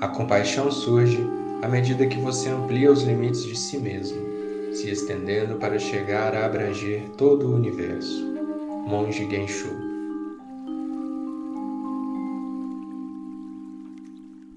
A compaixão surge à medida que você amplia os limites de si mesmo, se estendendo para chegar a abranger todo o universo. Monge Genshu